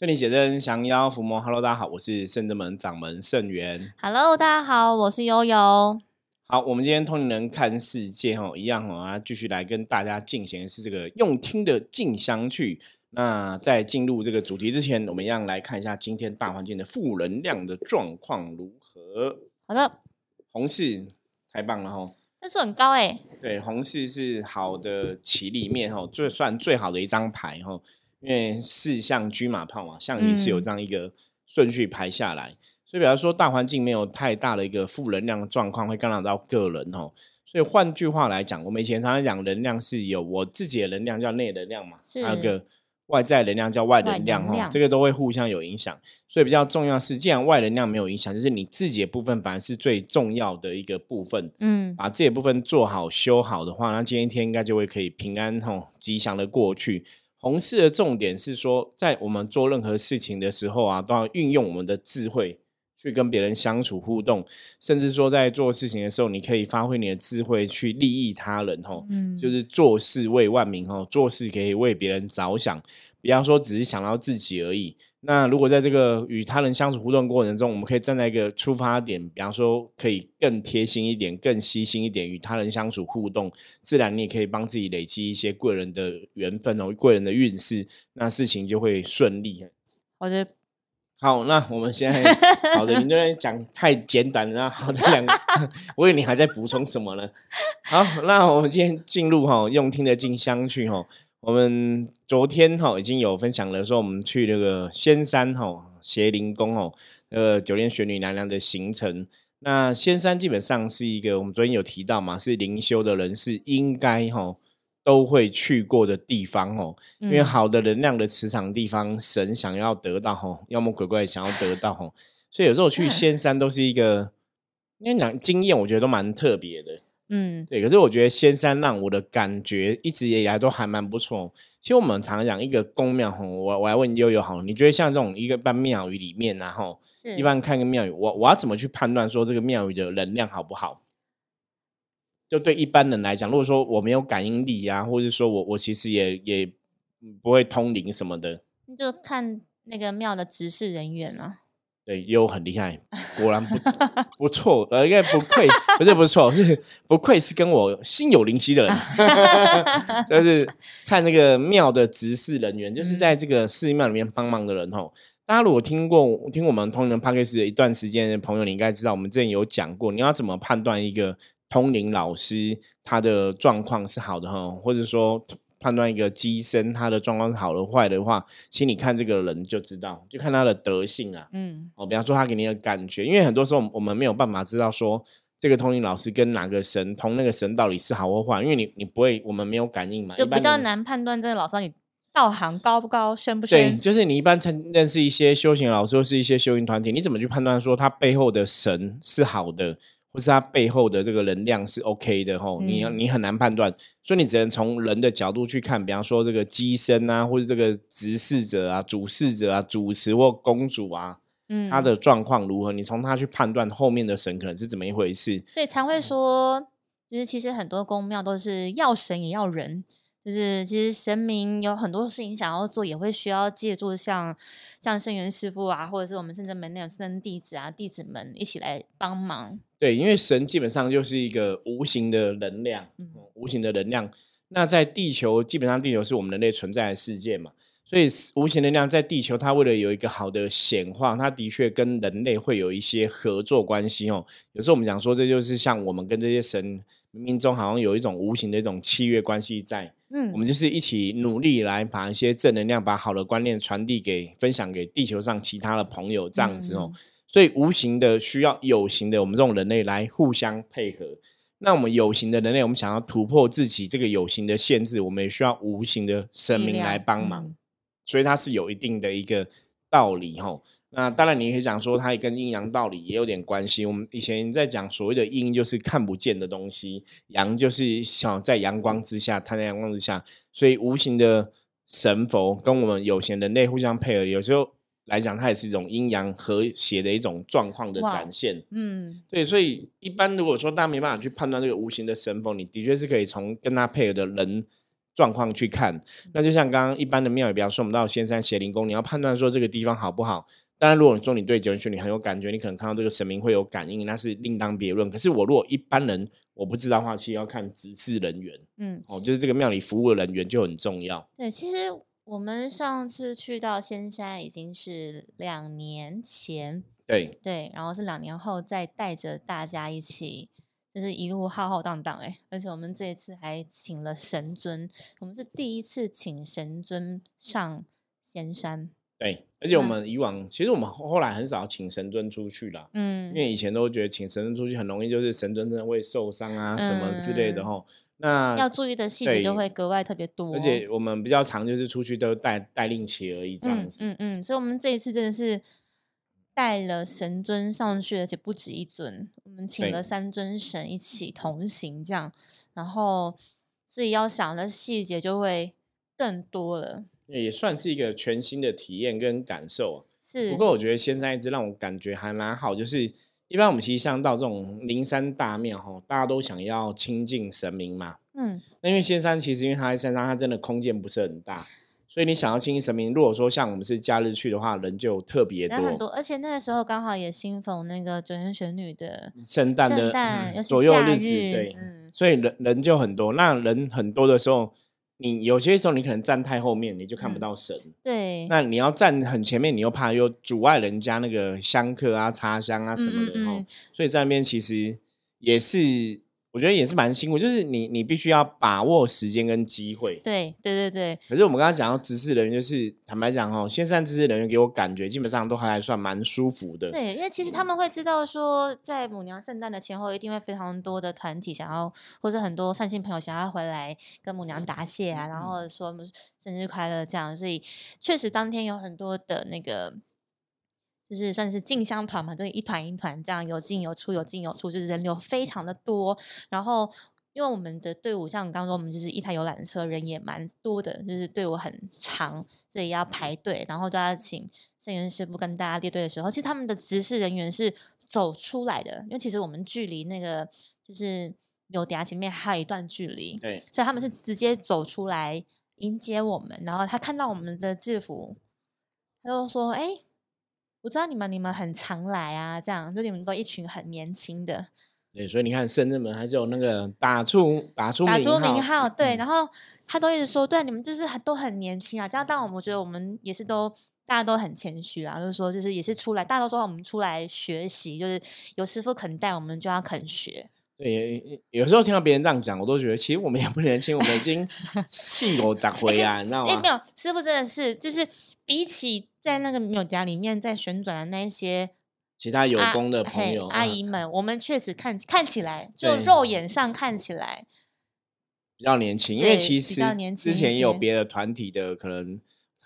这里写真降妖伏魔，Hello，大家好，我是圣真门掌门圣元。Hello，大家好，我是悠悠。好，我们今天通灵人看世界哈，一样哦，啊，继续来跟大家进行的是这个用听的进香去。那在进入这个主题之前，我们一样来看一下今天大环境的负能量的状况如何。好的，红四太棒了哈，分数很高哎。对，红四是好的棋里面哈，最算最好的一张牌哈，因为四象车马炮嘛，象棋是有嗯这样一个顺序排下来，所以比方说大环境没有太大的一个负能量的状况，会干扰到个人哦。所以换句话来讲，我们以前常常讲能量是有我自己的能量叫内能量嘛，是还有个外在能量叫外能外量哦，能量这个都会互相有影响。所以比较重要是，既然外能量没有影响，就是你自己的部分反而是最重要的一个部分。嗯，把自己的部分做好、修好的话，那今天一天应该就会可以平安吼、吉祥的过去。红事的重点是说，在我们做任何事情的时候啊，都要运用我们的智慧去跟别人相处互动，甚至说在做事情的时候，你可以发挥你的智慧去利益他人哦、嗯。就是做事为万民哦，做事可以为别人着想，不要说只是想到自己而已。那如果在这个与他人相处互动过程中，我们可以站在一个出发点，比方说可以更贴心一点、更细心一点，与他人相处互动，自然你也可以帮自己累积一些贵人的缘分哦，贵人的运势，那事情就会顺利。好的，好，那我们现在好的，你这边讲太简短了，好的两个，我以为你还在补充什么呢？好，那我们今天进入哈，用听的进香去哈。我们昨天哈已经有分享了，说我们去那个仙山哈邪灵宫哦，呃九天玄女娘娘的行程。那仙山基本上是一个我们昨天有提到嘛，是灵修的人士应该哈都会去过的地方哦。因为嗯好的能量的磁场地方，神想要得到吼，妖魔鬼怪想要得到吼，所以有时候去仙山都是一个，因为讲经验，我觉得都蛮特别的。嗯，对，可是我觉得仙山让我的感觉一直以来都还蛮不错。其实我们常常讲一个宫庙吼，我我来问悠悠好，你觉得像这种一个般庙宇里面然后一般看个庙宇，我我要怎么去判断说这个庙宇的能量好不好？就对一般人来讲，如果说我没有感应力啊，或者说我我其实也也不会通灵什么的，就看那个庙的执事人员啊。对，悠悠很厉害，果然不不错，呃，应该不愧，不是不错，是不愧是跟我心有灵犀的人，就是看那个庙的执事人员，就是在这个寺庙里面帮忙的人吼。大家如果听过听我们通灵 p a c k a g e 的一段时间的朋友，你应该知道，我们之前有讲过，你要怎么判断一个通灵老师他的状况是好的哈，或者说判断一个机身它的状况是好的坏的话，其实你看这个人就知道，就看他的德性啊。嗯，哦，比方说他给你的感觉，因为很多时候我们没有办法知道说这个通灵老师跟哪个神通那个神到底是好或坏，因为你你不会，我们没有感应嘛，就。比较难判断这个老师你道行高不高，深不深对，深。就是你一般认认识一些修行老师或是一些修行团体，你怎么去判断说他背后的神是好的，或是他背后的这个能量是 OK 的吼？你你很难判断，所以你只能从人的角度去看，比方说这个机身啊，或者这个执事者啊、主事者啊、主持或公主啊，嗯，他的状况如何，你从他去判断后面的神可能是怎么一回事。所以才会说，就是其实很多宫庙都是要神也要人，就是其实神明有很多事情想要做，也会需要借助像像圣元师傅啊，或者是我们圣真门那种圣弟子啊、弟子们一起来帮忙。对，因为神基本上就是一个无形的能量，无形的能量。那在地球，基本上地球是我们人类存在的世界嘛，所以无形能量在地球，它为了有一个好的显化，它的确跟人类会有一些合作关系哦。有时候我们讲说，这就是像我们跟这些神冥冥中好像有一种无形的一种契约关系在。嗯我们就是一起努力来把一些正能量，把好的观念传递给、分享给地球上其他的朋友，这样子哦。所以无形的需要有形的，我们这种人类来互相配合。那我们有形的人类，我们想要突破自己这个有形的限制，我们也需要无形的神明力量来帮忙。嗯所以它是有一定的一个道理哈。那当然，你可以讲说，它也跟阴阳道理也有点关系。我们以前在讲所谓的阴，就是看不见的东西；阳就是想在阳光之下，它在阳光之下。所以无形的神佛跟我们有形人类互相配合，有时候来讲，它也是一种阴阳和谐的一种状况的展现。嗯对，所以一般如果说大家没办法去判断这个无形的神佛，你的确是可以从跟他配合的人状况去看。那就像刚刚一般的庙宇，比方说我们到仙山邪灵宫，你要判断说这个地方好不好。当然，如果你说你对九玄女很有感觉，你可能看到这个神明会有感应，那是另当别论。可是我如果一般人我不知道的话，其实要看执事人员，嗯，哦，就是这个庙里服务的人员就很重要。对，其实我们上次去到仙山已经是两年前，对对，然后是两年后再带着大家一起，就是一路浩浩荡荡哎，而且我们这一次还请了神尊，我们是第一次请神尊上仙山。对，而且我们以往其实我们后来很少请神尊出去啦，嗯，因为以前都觉得请神尊出去很容易，就是神尊真的会受伤啊什么之类的哈。那要注意的细节就会格外特别多，而且我们比较常就是出去都带带令旗而已这样子。嗯嗯，所以我们这一次真的是带了神尊上去，而且不止一尊，我们请了三尊神一起同行这样，然后所以要想的细节就会更多了。也算是一个全新的体验跟感受。是，不过我觉得仙山一直让我感觉还蛮好，就是一般我们其实像到这种灵山大庙哈，大家都想要亲近神明嘛。嗯。那因为仙山其实因为它在山上，它真的空间不是很大，所以你想要亲近神明，如果说像我们是假日去的话，人就特别多。很多，而且那个时候刚好也新逢那个九天玄女的圣诞的左右日子，对，所以人人就很多。那人很多的时候。你有些时候你可能站太后面，你就看不到神。对。那你要站很前面，你又怕又阻碍人家那个香客啊、插香啊什么的哦。所以在那边其实也是。我觉得也是蛮辛苦，就是你你必须要把握时间跟机会。对对对对。可是我们刚刚讲到执事人员，就是坦白讲哦，线上执事人员给我感觉基本上都还算蛮舒服的。对，因为其实他们会知道说，在母娘圣诞的前后，一定会非常多的团体想要，或者很多善心朋友想要回来跟母娘答谢啊，然后说生日快乐这样，所以确实当天有很多的那个。就是算是进香团嘛，就是一团一团这样有进有出，有进有出，就是人流非常的多。然后，因为我们的队伍像刚刚说，我们就是一台游览车，人也蛮多的，就是队伍很长，所以要排队。然后都要请摄影师傅跟大家列队的时候，其实他们的执事人员是走出来的，因为其实我们距离那个就是有嗲前面还有一段距离，对，所以他们是直接走出来迎接我们。然后他看到我们的制服，他就说：“哎。”我知道你们，你们很常来啊，这样就你们都一群很年轻的。对，所以你看圣人们还是有那个打出打出打出名号，对。然后他都一直说，对，你们就是很都很年轻啊。这样，但我们觉得我们也是都大家都很谦虚啊，就是说，就是也是出来，大家都说我们出来学习，就是有师傅肯带，我们就要肯学。对，有时候听到别人这样讲，我都觉得其实我们也不年轻，我们已经 戏有咋回啊，你知道吗？没有，师傅真的是就是比起。在那个庙家里面，在旋转的那些其他有功的朋友阿姨们，我们确实看看起来，就肉眼上看起来比较年轻。因为其实之前也有别的团体的，可能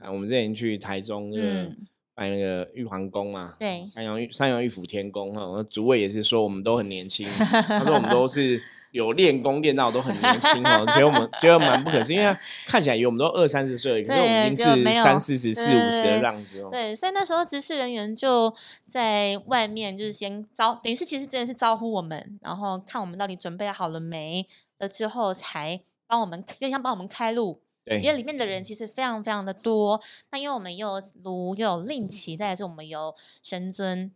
我们之前去台中那个拜那个玉皇宫嘛，对，三阳玉三阳玉府天宫哈，主位也是说我们都很年轻，他说我们都 是。有练功练到都很年轻哦，觉得我们觉得蛮不可思议，因为看起来以为我们都二三十岁，可是我们已经是三四十、四五十的样子哦。对，所以那时候执事人员就在外面，就是先招，等于是其实真的是招呼我们，然后看我们到底准备好了没了之后，才帮我们，就像帮我们开路。对，因为里面的人其实非常非常的多，那因为我们又有炉，又有令旗，再是我们有神尊。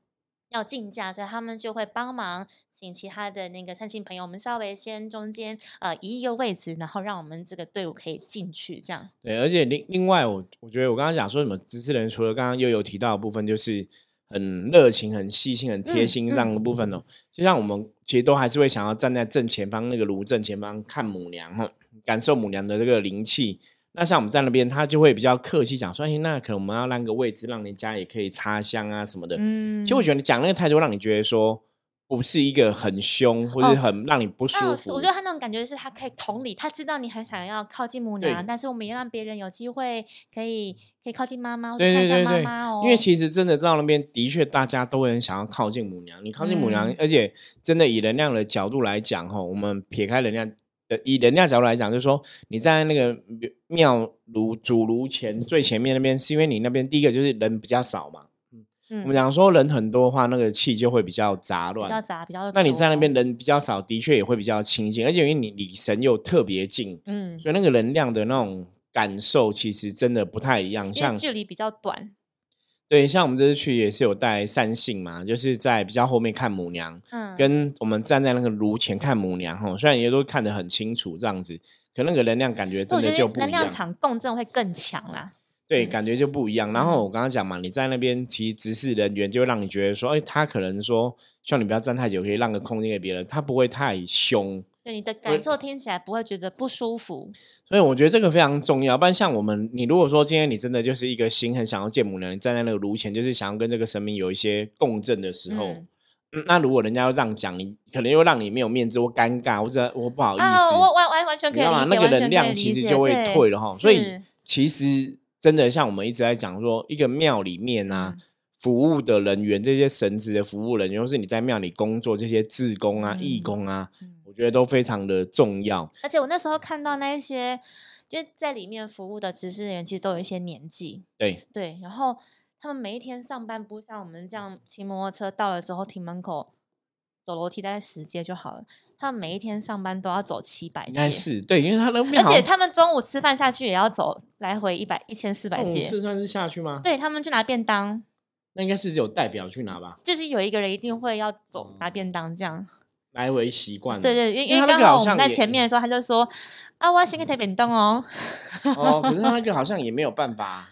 要竞价，所以他们就会帮忙请其他的那个善心朋友，我们稍微先中间呃移一个位置，然后让我们这个队伍可以进去，这样。对，而且另另外，我我觉得我刚刚讲说什么支持人，除了刚刚又有提到的部分，就是很热情、很细心、很贴心这样的部分哦。就像我们其实都还是会想要站在正前方那个炉正前方看母娘哈，感受母娘的这个灵气。那像我们在那边，他就会比较客气讲说：“哎，那可能我们要让个位置，让人家也可以插香啊什么的。”嗯，其实我觉得你讲那个态度，让你觉得说不是一个很凶或者很让你不舒服。我觉得他那种感觉是他可以同理，他知道你很想要靠近母娘，但是我们也让别人有机会可以可以靠近妈妈，对对对对，哦。因为其实真的到那边，的确大家都很想要靠近母娘。你靠近母娘，而且真的以能量的角度来讲，哈，我们撇开能量。呃，以能量角度来讲，就是说你在那个庙炉主炉前最前面那边，是因为你那边第一个就是人比较少嘛，嗯，嗯我们讲说人很多的话，那个气就会比较杂乱比较。杂，比较那你在那边人比较少，的确也会比较清净，而且因为你离神又特别近，嗯，所以那个能量的那种感受其实真的不太一样。像距离比较短，对，像我们这次去也是有带善信嘛，就是在比较后面看母娘，嗯，跟我们站在那个炉前看母娘哈，虽然也都看得很清楚这样子，可那个能量感觉真的就不一样。场共振会更强啦。对，嗯感觉就不一样。然后我刚刚讲嘛，你在那边其实执事人员就会让你觉得说，哎，他可能说，希望你不要站太久，可以让个空间给别人，他不会太凶。对你的感受听起来不会觉得不舒服。所以我觉得这个非常重要。不然像我们，你如果说今天你真的就是一个心很想要见母娘，你站在那个炉前，就是想要跟这个神明有一些共振的时候，嗯嗯那如果人家要这样讲，你可能又让你没有面子或尴尬，或者我不好意思，啊，我完完完全可以？理解，那个能量其实就会退了哈。所以其实真的像我们一直在讲说，一个庙里面啊，嗯服务的人员，这些神职的服务人员，或是你在庙里工作这些志工啊、义嗯工啊，觉得都非常的重要。而且我那时候看到那一些，就在里面服务的执事人员，其实都有一些年纪，对，对，然后他们每一天上班不像我们这样骑摩托车到了之后停门口走楼梯大概十阶就好了，他们每一天上班都要走七百应该，是对，因为他那边而且他们中午吃饭下去也要走来回一百一千四百阶，是算是下去吗？对他们去拿便当，那应该是只有代表去拿吧，就是有一个人一定会要走拿哦便当这样。来回习惯了。对对，因因为刚个好我们在前面的时候，他就说啊，我要先给台便当哦。哦，可是他那个好像也没有办法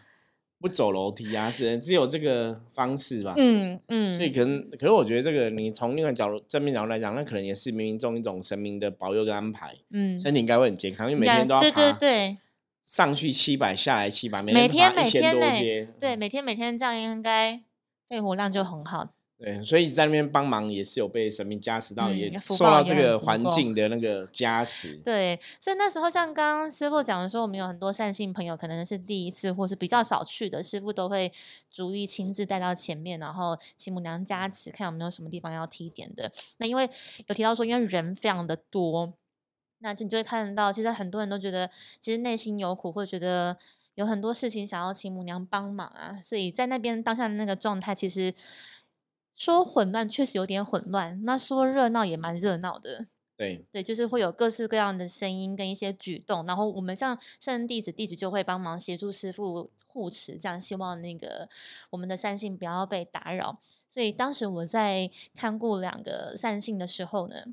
不走楼梯啊，只能只有这个方式吧。嗯嗯，所以可能，可是我觉得这个你从另外角度正面角度来讲，那可能也是冥冥中一种神明的保佑跟安排，嗯，身体应该会很健康，因为每天都要对对对上去七百，下来七百，每每天每天呢多阶，对，每天每天这样应该肺活量就很好。对，所以在那边帮忙也是有被神明加持到，嗯也受到这个环境的那个加持。对，所以那时候像刚刚师傅讲的说，我们有很多善信朋友，可能是第一次或是比较少去的，师傅都会逐一亲自带到前面，然后请母娘加持，看有没有什么地方要提点的。那因为有提到说，因为人非常的多，那就你就会看到，其实很多人都觉得，其实内心有苦，或者觉得有很多事情想要请母娘帮忙啊，所以在那边当下的那个状态，其实说混乱确实有点混乱，那说热闹也蛮热闹的。对，对，就是会有各式各样的声音跟一些举动，然后我们像圣人弟子，弟子就会帮忙协助师傅护持，这样希望那个我们的善信不要被打扰。所以当时我在看顾两个善信的时候呢，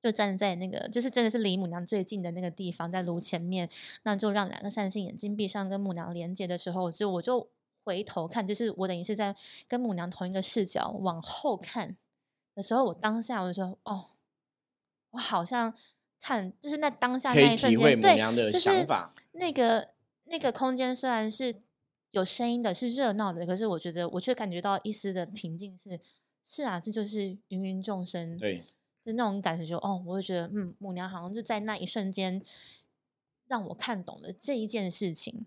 就站在那个就是真的是离母娘最近的那个地方，在炉前面，那就让两个善信眼睛闭上，跟母娘连接的时候，就我就回头看，就是我等于是在跟母娘同一个视角往后看的时候，我当下我就说哦。我好像看，就是那当下那一瞬间，对，母娘的就是想法。那个那个空间虽然是有声音的，是热闹的，可是我觉得我却感觉到一丝的平静是。是啊，这就是芸芸众生，对，就那种感觉就，哦，我就觉得，嗯，母娘好像是在那一瞬间让我看懂了这一件事情。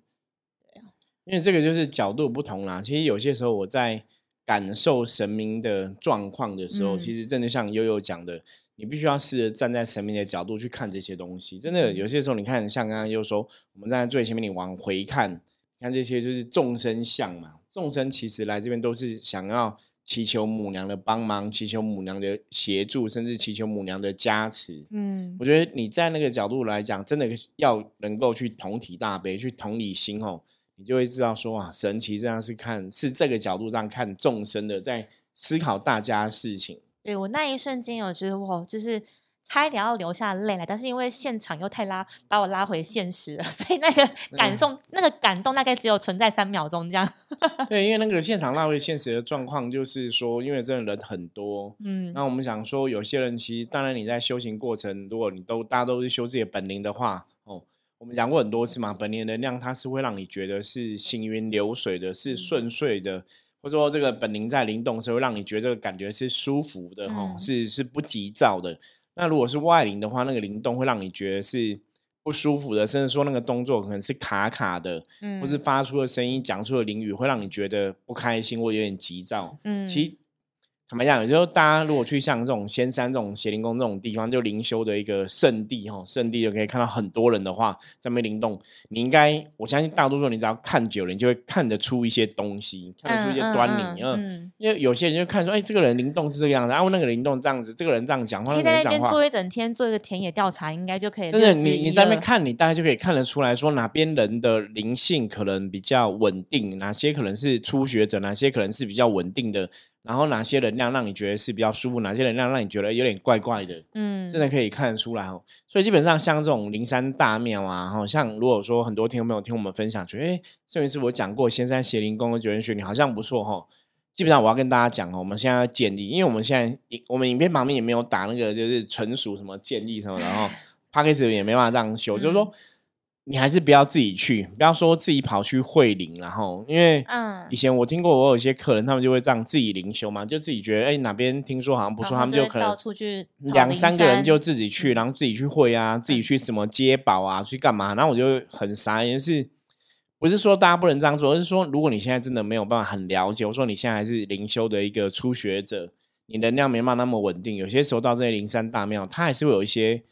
因为这个就是角度不同啦。其实有些时候我在感受神明的状况的时候，嗯其实真的像悠悠讲的，你必须要试着站在神明的角度去看这些东西。真的嗯有些时候，你看像刚刚又说，我们站在最前面，你往回看，看这些就是众生相嘛。众生其实来这边都是想要祈求母娘的帮忙，祈求母娘的协助，甚至祈求母娘的加持。嗯我觉得你在那个角度来讲，真的要能够去同体大悲，去同理心哦，你就会知道说啊，神奇这样是看是这个角度上看众生的，在思考大家的事情。对我那一瞬间有觉得哇，就是差一点要流下泪来，但是因为现场又太拉把我拉回现实了，所以那个感受、那个感动大概只有存在三秒钟这样。对，因为那个现场拉回现实的状况，就是说，因为真的人很多。嗯那我们想说，有些人其实，当然你在修行过程，如果你都大家都是修自己的本领的话，哦，我们讲过很多次嘛，本灵的能量它是会让你觉得是行云流水的，是顺遂的，或者说这个本灵在灵动的时候，让你觉得这个感觉是舒服的，哈、嗯是是不急躁的。那如果是外灵的话，那个灵动会让你觉得是不舒服的，甚至说那个动作可能是卡卡的，嗯或是发出的声音、讲出的灵语，会让你觉得不开心或有点急躁。嗯其实坦白讲，有时候大家如果去像这种仙山、这种邪灵宫这种地方，就灵修的一个圣地哈，圣地就可以看到很多人的话在那边灵动。你应该，我相信大多数你只要看久了，你就会看得出一些东西，看得出一些端倪。嗯，因为有些人就看说，哎，这个人灵动是这个样子，然后那个灵动这样子，这个人这样讲话，可以在那边做一整天，做一个田野调查，应该就可以。真的，你你在那边看，你大概就可以看得出来说，哪边人的灵性可能比较稳定，哪些可能是初学者，哪些可能是比较稳定的。然后哪些能量让你觉得是比较舒服？哪些能量让你觉得有点怪怪的？嗯，真的可以看得出来哦。所以基本上像这种灵山大庙啊，哈，像如果说很多听众朋友听我们分享，觉得哎，上一次我讲过仙山邪灵宫的九天玄女好像不错哈。基本上我要跟大家讲哦，我们现在要建立，因为我们现在我们影片旁边也没有打那个就是纯属什么建立什么，然后 p a c k a g e 也没办法这样修，就是说。你还是不要自己去，不要说自己跑去会灵，然后因为嗯以前我听过，我有些客人他们就会这样自己灵修嘛，就自己觉得哎哪边听说好像不错，他们就可能两三个人就自己去，然后自己去会啊，自己去什么接宝啊，去干嘛？然后我就很傻，眼，是不是说大家不能这样做？而是说如果你现在真的没有办法很了解，我说你现在还是灵修的一个初学者，你能量没办法那么稳定，有些时候到这些灵山大庙，它还是会有一些。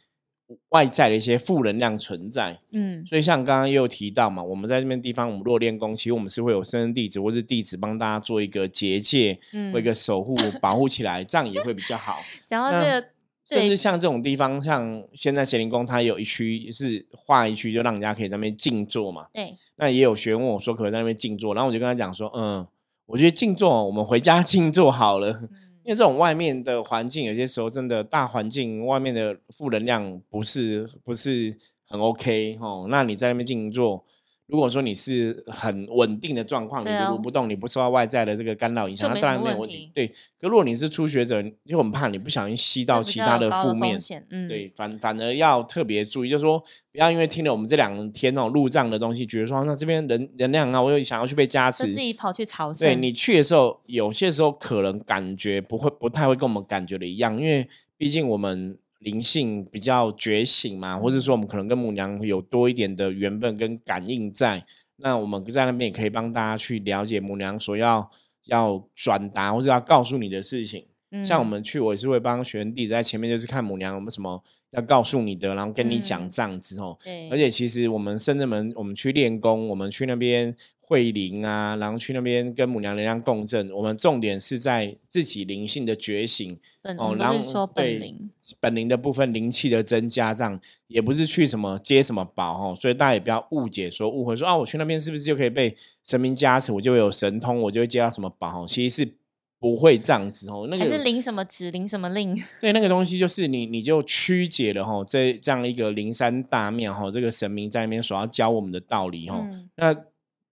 外在的一些负能量存在，嗯，所以像刚刚也有提到嘛，我们在这边地方，我们若练功，其实我们是会有生人弟子或是弟子帮大家做一个结界，嗯，一个守护保护起来，这样也会比较好。讲到这个，甚至像这种地方，像现在咸灵宫，它有一区是划一区，就让人家可以在那边静坐嘛。对，那也有学员问我说，可不可以在那边静坐？然后我就跟他讲说，嗯，我觉得静坐，我们回家静坐好了。因为这种外面的环境，有些时候真的大环境外面的负能量不是不是很 OK 哦，那你在那边静坐。如果说你是很稳定的状况，你如如不动，你不受到外在的这个干扰影响，那当然没有问题。对，可如果你是初学者，就很怕你不小心吸到其他的负面，嗯，对，反反而要特别注意，就是说不要因为听了我们这两天哦入账的东西，觉得说那这边人能量啊，我又想要去被加持，自己跑去朝圣。对你去的时候，有些时候可能感觉不会不太会跟我们感觉的一样，因为毕竟我们。灵性比较觉醒嘛，或者说我们可能跟母娘有多一点的缘分跟感应在，那我们在那边也可以帮大家去了解母娘所要要转达或者要告诉你的事情。像我们去，我也是会帮学员弟子在前面，就是看母娘有没有什么要告诉你的，然后跟你讲这样子哦。而且其实我们深圳门，我们去练功，我们去那边。会灵啊，然后去那边跟母娘能量共振。我们重点是在自己灵性的觉醒哦，然后对本灵的部分灵气的增加，这样也不是去什么接什么宝哦，所以大家也不要误解说误会说啊，我去那边是不是就可以被神明加持，我就有神通，我就会接到什么宝？其实是不会这样子哦。那个是灵什么指灵什么令？对，那个东西就是你你就曲解了哈，这这样一个灵山大庙哈，这个神明在那边所要教我们的道理哈，那。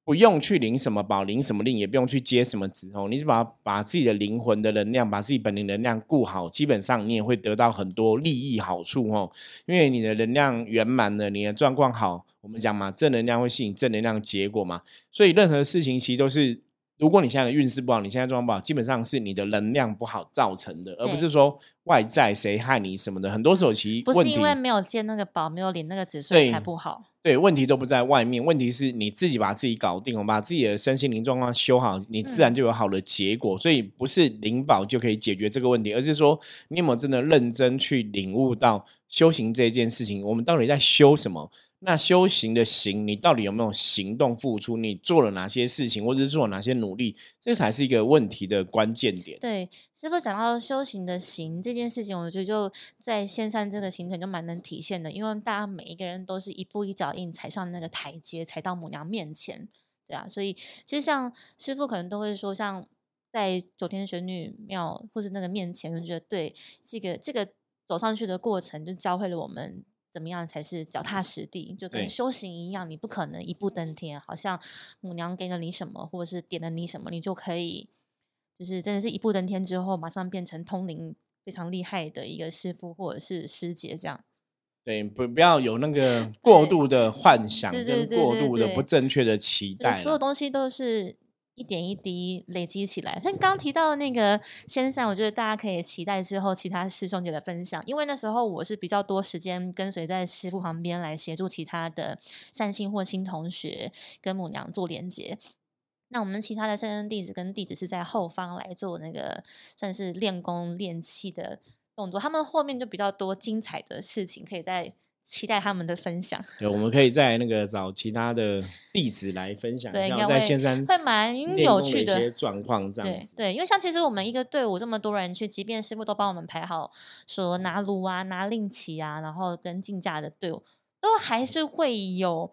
不用去领什么宝，领什么令，也不用去接什么职哦。你只把把自己的灵魂的能量，把自己本灵能量顾好，基本上你也会得到很多利益好处哦。因为你的能量圆满了，你的状况好，我们讲嘛，正能量会吸引正能量结果嘛。所以任何事情其实都是。如果你现在的运势不好，你现在状况不好，基本上是你的能量不好造成的，而不是说外在谁害你什么的。很多时候其实不是因为没有建那个宝，没有领那个子，所以才不好。对，问题都不在外面，问题是你自己把自己搞定，我把自己的身心灵状况修好，你自然就有好的结果。所以不是灵宝就可以解决这个问题，而是说你有没有真的认真去领悟到修行这件事情，我们到底在修什么？那修行的行，你到底有没有行动付出？你做了哪些事情，或者是做了哪些努力？这才是一个问题的关键点。对，师傅讲到修行的行这件事情，我觉得就在线上这个行程就蛮能体现的，因为大家每一个人都是一步一脚印踩上那个台阶，踩到母娘面前，对啊。所以其实像师傅可能都会说，像在九天玄女庙或是那个面前，就觉得对这个这个走上去的过程，就教会了我们。怎么样才是脚踏实地？就跟修行一样，你不可能一步登天。好像母娘给了你什么，或者是点了你什么，你就可以，就是真的是一步登天之后，马上变成通灵非常厉害的一个师傅或者是师姐这样。对，不不要有那个 过度的幻想跟过度的不正确的期待。所有东西都是。一点一滴累积起来，像刚提到那个先生，我觉得大家可以期待之后其他师兄姐的分享，因为那时候我是比较多时间跟随在师傅旁边来协助其他的善信或新同学跟母娘做连接。那我们其他的圣人弟子跟弟子是在后方来做那个算是练功练气的动作，他们后面就比较多精彩的事情，可以在期待他们的分享。对，我们可以在那个找其他的弟子来分享一对，应下在该会线上会蛮有趣的一些状况，这样子。对对，因为像其实我们一个队伍这么多人去，即便师傅都帮我们排好，说拿炉啊、拿令旗啊，然后跟竞价的队伍，都还是会有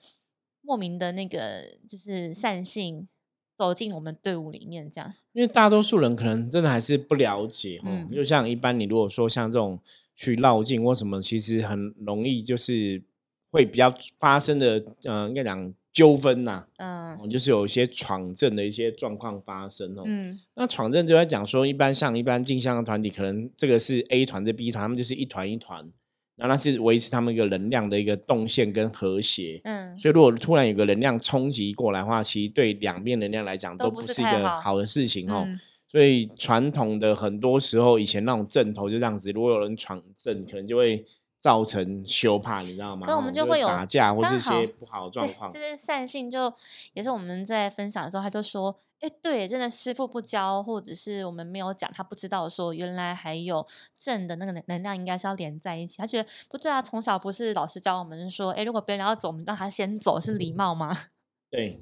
莫名的那个就是善性走进我们队伍里面，这样。因为大多数人可能真的还是不了解哦，嗯就像一般你如果说像这种去绕境或什么，其实很容易就是会比较发生的，呃，应该讲纠纷呐、嗯哦就是有一些闯阵的一些状况发生哦。嗯那闯阵就在讲说，一般像一般镜像的团体，可能这个是 A 团，这 B 团，他们就是一团一团，然后那是维持他们一个能量的一个动线跟和谐。嗯，所以，如果突然有个能量冲击过来的话，其实对两边能量来讲都不是一个好的事情哦。嗯所以传统的很多时候，以前那种阵头就这样子，如果有人闯阵，可能就会造成羞怕，你知道吗？那我们哦就会有打架或是一些不好的状，况这。些善性就也是我们在分享的时候，他就说：“哎，对，真的师傅不教，或者是我们没有讲，他不知道说原来还有正的那个能能量应该是要连在一起。他觉得不对啊，从小不是老师教我们说，哎，如果别人要走，我们让他先走是礼貌吗？对，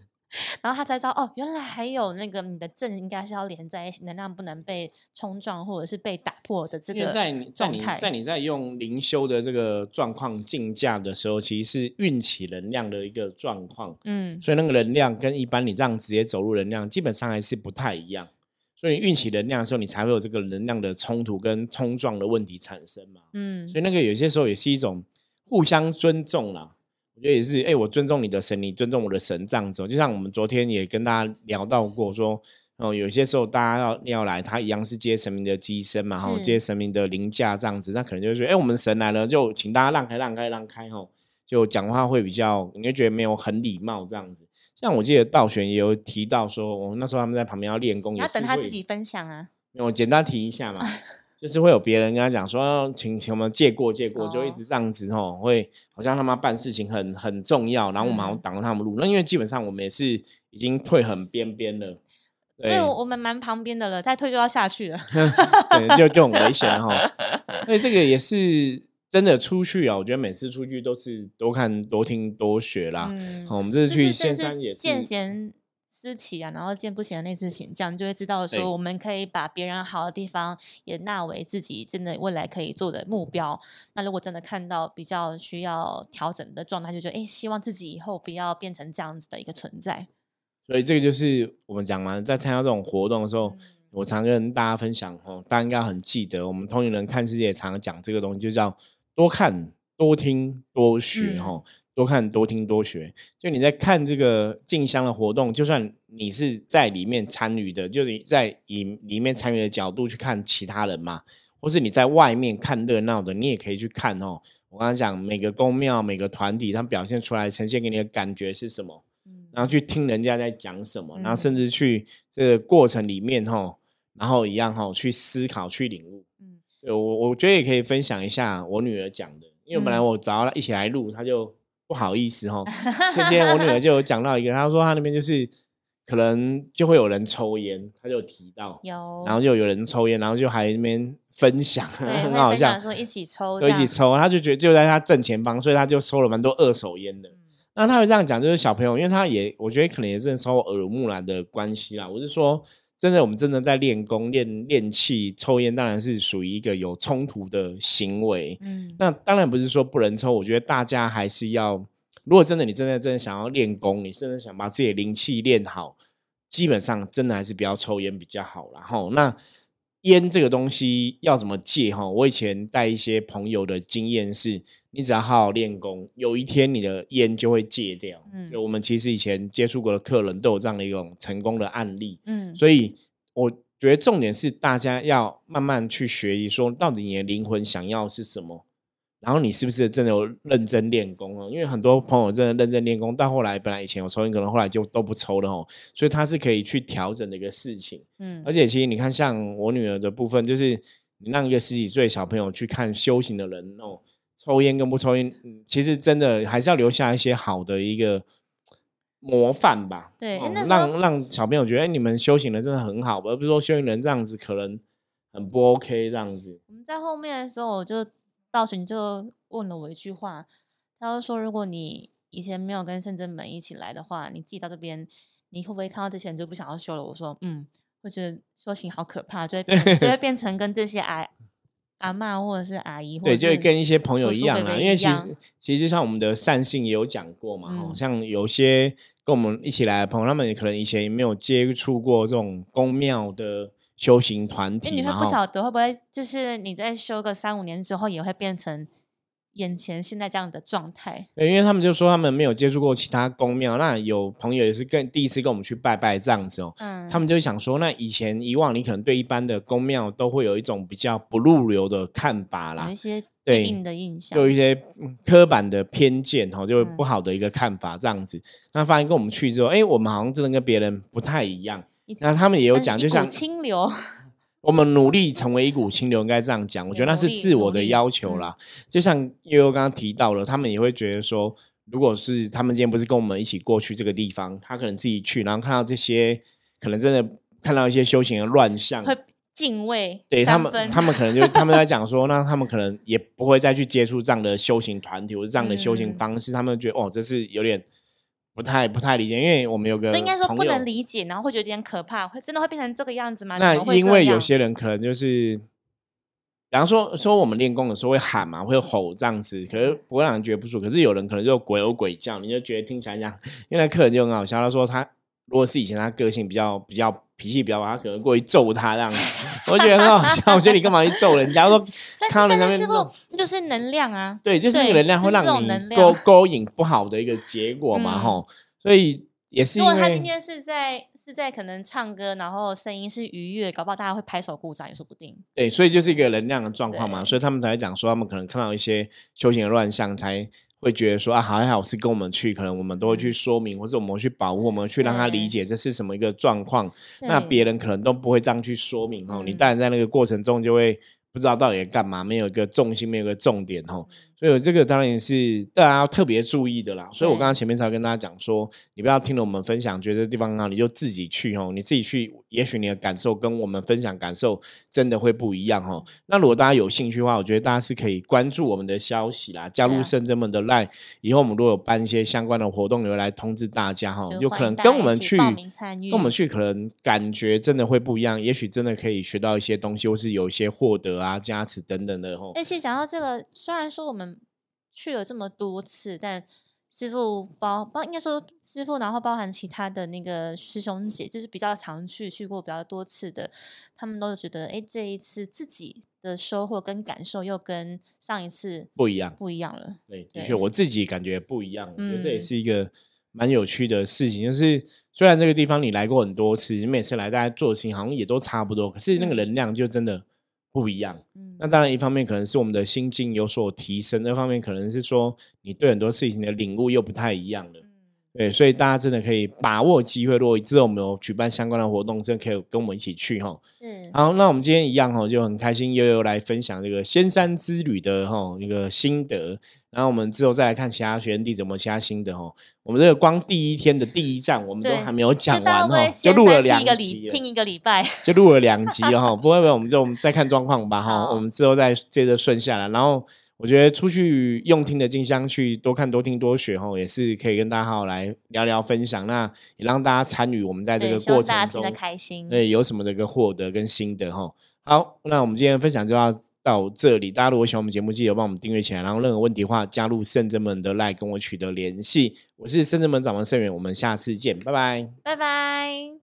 然后他才知道哦，原来还有那个你的正应该是要连在一起，能量不能被冲撞或者是被打破的这个在你在你。在你在用灵修的这个状况竞价的时候，其实是运起能量的一个状况，嗯所以那个能量跟一般你这样直接走入能量，基本上还是不太一样。所以运起能量的时候，你才会有这个能量的冲突跟冲撞的问题产生嘛。嗯所以那个有些时候也是一种互相尊重啦。我觉得也是，哎、我尊重你的神，你尊重我的神，这样子哦、就像我们昨天也跟大家聊到过说，哦，有些时候大家要要来，他一样是接神明的机身嘛，然后接神明的灵驾这样子，那可能就是说，哎、我们神来了，就请大家让开，让开，让开，吼，就讲话会比较，你会觉得没有很礼貌这样子。像我记得道玄也有提到说，我、那时候他们在旁边要练功，要也是会等他自己分享啊。我简单提一下嘛，就是会有别人跟他讲说，请请我们借过借过，就一哦直这样子哦，会好像他们办事情很很重要，然后我们好挡了他们路。那因为基本上我们也是已经退很边边了，对对，我我们蛮旁边的了，再退就要下去了。对，就就很危险哈。所以这个也是真的出去啊，我觉得每次出去都是多看多听多学啦。嗯好，我们这次就是去仙真山也是见贤思齐啊，然后见不贤的内自省，这样就会知道对说我们可以把别人好的地方也纳为自己真的未来可以做的目标。那如果真的看到比较需要调整的状态，就觉得哎，希望自己以后不要变成这样子的一个存在。所以这个就是我们讲嘛，在参加这种活动的时候，嗯我常跟大家分享哦，大家应该很记得，我们通灵人看世界常讲这个东西，就叫多看、多听、多学嗯哦，多看、多听、多学。就你在看这个进香的活动，就算你是在里面参与的，就你在以里面参与的角度去看其他人嘛，或是你在外面看热闹的，你也可以去看哦。我刚刚讲每个宫庙、每个团体，它表现出来呈现给你的感觉是什么？嗯然后去听人家在讲什么，然后嗯甚至去这个过程里面哈，然后一样哈去思考、去领悟。嗯对我我觉得也可以分享一下我女儿讲的，因为本来嗯我找他一起来录，他就不好意思哈。今天我女儿就有讲到一个，她说她那边就是可能就会有人抽烟，她就有提到，有，然后就有人抽烟，然后就还那边分享，对 很好笑会分享，说一起抽，就一起。抽，她就觉得就在她正前方，所以她就抽了蛮多二手烟的。嗯那他会这样讲，就是小朋友，因为他也，我觉得可能也是受耳濡目染的关系啦。我是说，真的，我们真的在练功、练练气，抽烟当然是属于一个有冲突的行为。嗯那当然不是说不能抽，我觉得大家还是要，如果真的你真的真的想要练功，你真的想把自己的灵气练好，基本上真的还是不要抽烟比较好然后，那烟这个东西要怎么戒？哈，我以前带一些朋友的经验是，你只要好好练功，有一天你的烟就会戒掉。嗯我们其实以前接触过的客人都有这样的一种成功的案例，嗯，所以我觉得重点是大家要慢慢去学习，说到底你的灵魂想要是什么，然后你是不是真的有认真练功哦？因为很多朋友真的认真练功，到后来本来以前有抽烟，可能后来就都不抽了哦，所以它是可以去调整的一个事情。嗯而且其实你看，像我女儿的部分，就是你让一个十几岁小朋友去看修行的人哦，抽烟跟不抽烟，嗯其实真的还是要留下一些好的一个模范吧。对让让小朋友觉得、哎你们修行的真的很好，而不是说修行人这样子可能很不 OK 这样子。我们在后面的时候，我就道群就问了我一句话，他就说：如果你以前没有跟圣真门一起来的话，你自己到这边，你会不会看到这些人就不想要修了？我说：嗯，会觉得修行好可怕，就会变就会变成跟这些阿阿妈或者是阿姨，对，就是跟一些朋友一样啦，因为其实其实像我们的善信也有讲过嘛，像有些跟我们一起来的朋友，他们可能以前也没有接触过这种宫庙的修行团体你会不晓得会不会就是你在修个三五年之后，也会变成眼前现在这样的状态。对，因为他们就说他们没有接触过其他宫庙，那有朋友也是跟第一次跟我们去拜拜这样子哦，嗯，他们就想说，那以前以往你可能对一般的宫庙都会有一种比较不入流的看法啦有一，些对既定的印象，就有一些嗯刻板的偏见哈，就嗯不好的一个看法这样子。那发现跟我们去之后，哎，我们好像真的跟别人不太一样。那他们也有讲，就像清流，我们努力成为一股清流，应该这样讲。我觉得那是自我的要求啦。就像悠悠刚刚提到了，他们也会觉得说，如果是他们今天不是跟我们一起过去这个地方，他可能自己去，然后看到这些，可能真的看到一些修行的乱象，会敬畏对他们，他们可能就他们在讲说，那他们可能也不会再去接触这样的修行团体或者这样的修行嗯方式，他们觉得哦，这是有点不太不太理解，因为我们有个对应该说不能理解，然后会觉得有点可怕，会真的会变成这个样子吗？那因为有些人可能就是，比方说说我们练功的时候会喊嘛，会吼这样子，可是不会让人觉得不舒服。可是有人可能就鬼吼鬼叫，你就觉得听起来这样。因为那客人就很好笑，他说他如果是以前他个性比较比较脾气比较好，他可能过去揍他这样，我觉得很好笑。我觉得你干嘛去揍人家？我说 但看到人家但是师那边弄傅就是能量啊，对，就是那个能量会让你勾勾引不好的一个结果嘛，嗯吼、所以也是因如果他今天是在是在可能唱歌，然后声音是愉悦，搞不好大家会拍手鼓掌也说不定。对，所以就是一个能量的状况嘛，所以他们才会讲说，他们可能看到一些修行的乱象，才会觉得说啊，还好是跟我们去，可能我们都会去嗯说明，或者我们去保护，我们去让他理解这是什么一个状况。那别人可能都不会这样去说明哦，你嗯当然在那个过程中就会不知道到底在干嘛，没有一个重心，没有一个重点哦。所以这个当然也是大家要特别注意的啦。所以我刚刚前面才跟大家讲说，你不要听了我们分享，觉得这地方很好，你就自己去哦。你自己去，也许你的感受跟我们分享感受真的会不一样哦。那如果大家有兴趣的话，我觉得大家是可以关注我们的消息啦，加入圣真门的 line，以后我们如果有办一些相关的活动，也会来通知大家哈。就有可能跟我们去跟我们去可能感觉真的会不一样，也许真的可以学到一些东西，或是有一些获得啊、加持等等的哦。而且讲到这个，虽然说我们去了这么多次，但师傅包包应该说师傅，然后包含其他的那个师兄姐，就是比较常去去过比较多次的，他们都觉得，哎，这一次自己的收获跟感受又跟上一次不一样，不一样了。对，的确我自己感觉不一样，我觉得这也嗯是一个蛮有趣的事情。就是虽然这个地方你来过很多次，你每次来大家做的事情好像也都差不多，可是那个嗯能量就真的不一样。嗯那当然，一方面可能是我们的心境有所提升，二方面可能是说你对很多事情的领悟又不太一样了。嗯对，所以大家真的可以把握机会，如果之后我们有举办相关的活动，真的可以跟我们一起去哈。是好，那我们今天一样哈，就很开心悠悠来分享这个仙山之旅的哈一个心得，然后我们之后再来看其他学生弟怎么其他心得哈。我们这个光第一天的第一站，我们都对还没有讲完哈，就录了两集听一个礼拜，就录了两集了哈，不会不会，我们就我们再看状况吧哈，我们之后再接着顺下来。然后我觉得出去用听的静香去多看多听多学哈，也是可以跟大家好好来聊聊分享，那也让大家参与我们在这对，个过程中大家听得开心。对有什么的一个获得跟心得哈。好，那我们今天分享就要到这里。大家如果喜欢我们节目，记得帮我们订阅起来。然后任何问题的话，加入圣真门的 line 跟我取得联系。我是圣真门掌门圣元，我们下次见，拜拜。拜拜。